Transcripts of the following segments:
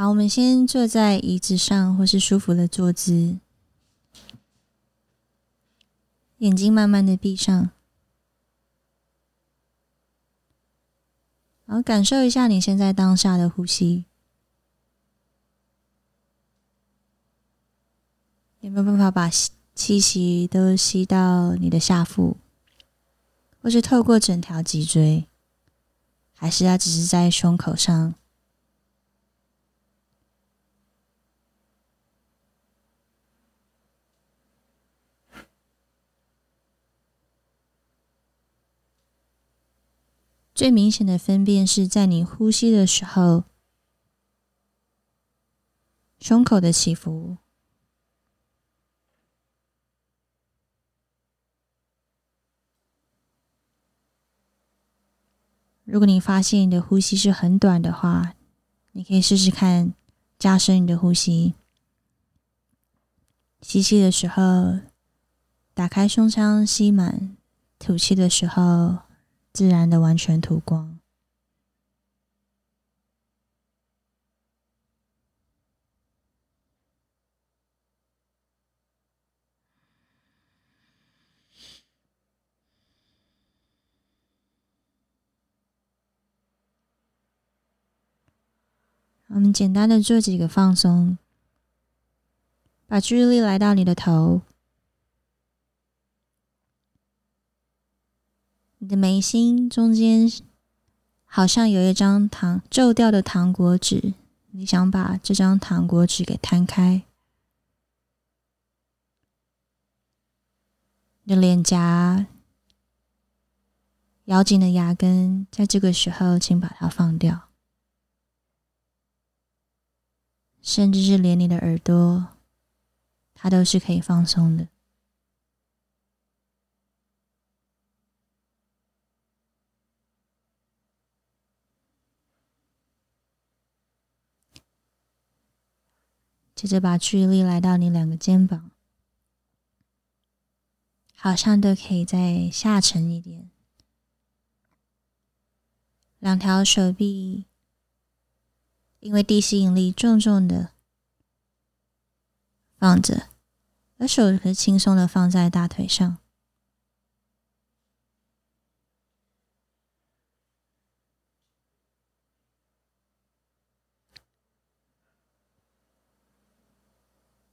好，我们先坐在椅子上或是舒服的坐姿，眼睛慢慢的闭上，好，感受一下你现在当下的呼吸，有没有办法把气息都吸到你的下腹，或是透过整条脊椎，还是它只是在胸口上？最明显的分辨是在你呼吸的时候，胸口的起伏。如果你发现你的呼吸是很短的话，你可以试试看加深你的呼吸。吸气的时候，打开胸腔吸满；吐气的时候。自然的完全吐光。我们简单的做几个放松，把注意力来到你的头。你的眉心中间好像有一张糖皱掉的糖果纸，你想把这张糖果纸给摊开。你的脸颊咬紧的牙根，在这个时候，请把它放掉，甚至是连你的耳朵，它都是可以放松的。接着把注意力来到你两个肩膀，好像都可以再下沉一点。两条手臂因为地吸引力重重的放着，而手可以轻松的放在大腿上。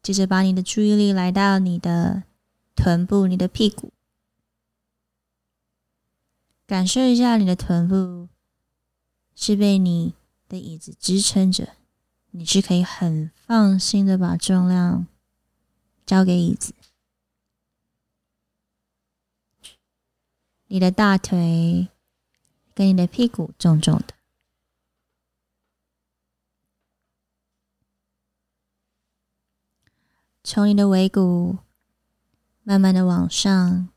接着，把你的注意力来到你的臀部、你的屁股，感受一下你的臀部是被你的椅子支撑着，你是可以很放心的把重量交给椅子。你的大腿跟你的屁股重重的。从你的尾骨慢慢的往上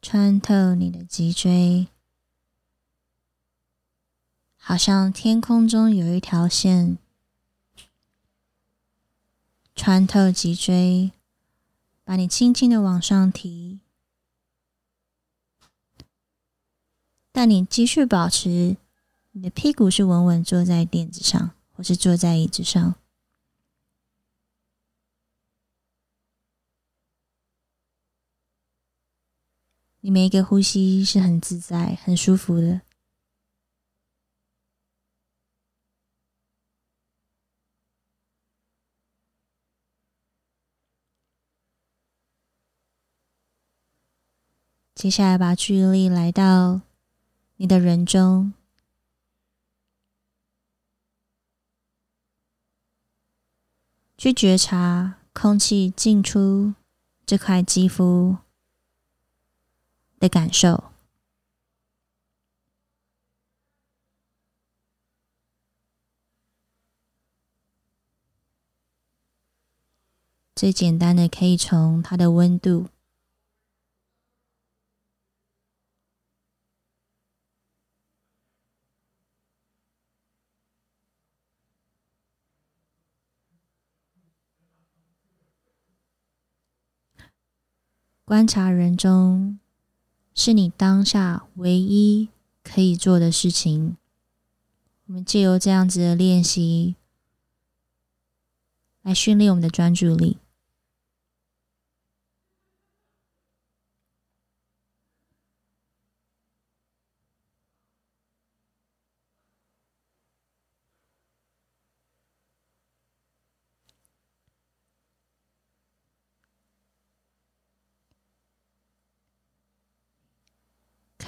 穿透你的脊椎，好像天空中有一条线穿透脊椎，把你轻轻的往上提，但你继续保持你的屁股是稳稳坐在垫子上，或是坐在椅子上。你每一个呼吸是很自在、很舒服的。接下来，把注意力来到你的人中，去觉察空气进出这块肌肤。的感受，最简单的可以从它的温度观察人中。是你当下唯一可以做的事情。我们借由这样子的练习来训练我们的专注力。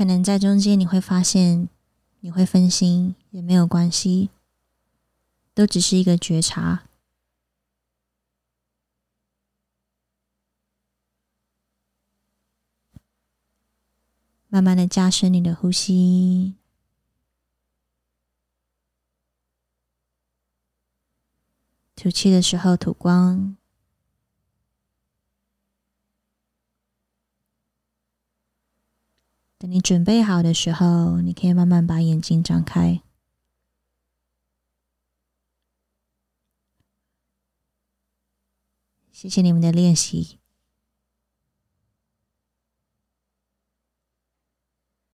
可能在中间你会发现，你会分心也没有关系，都只是一个觉察。慢慢的加深你的呼吸，吐气的时候吐光。等你准备好的时候，你可以慢慢把眼睛张开。谢谢你们的练习。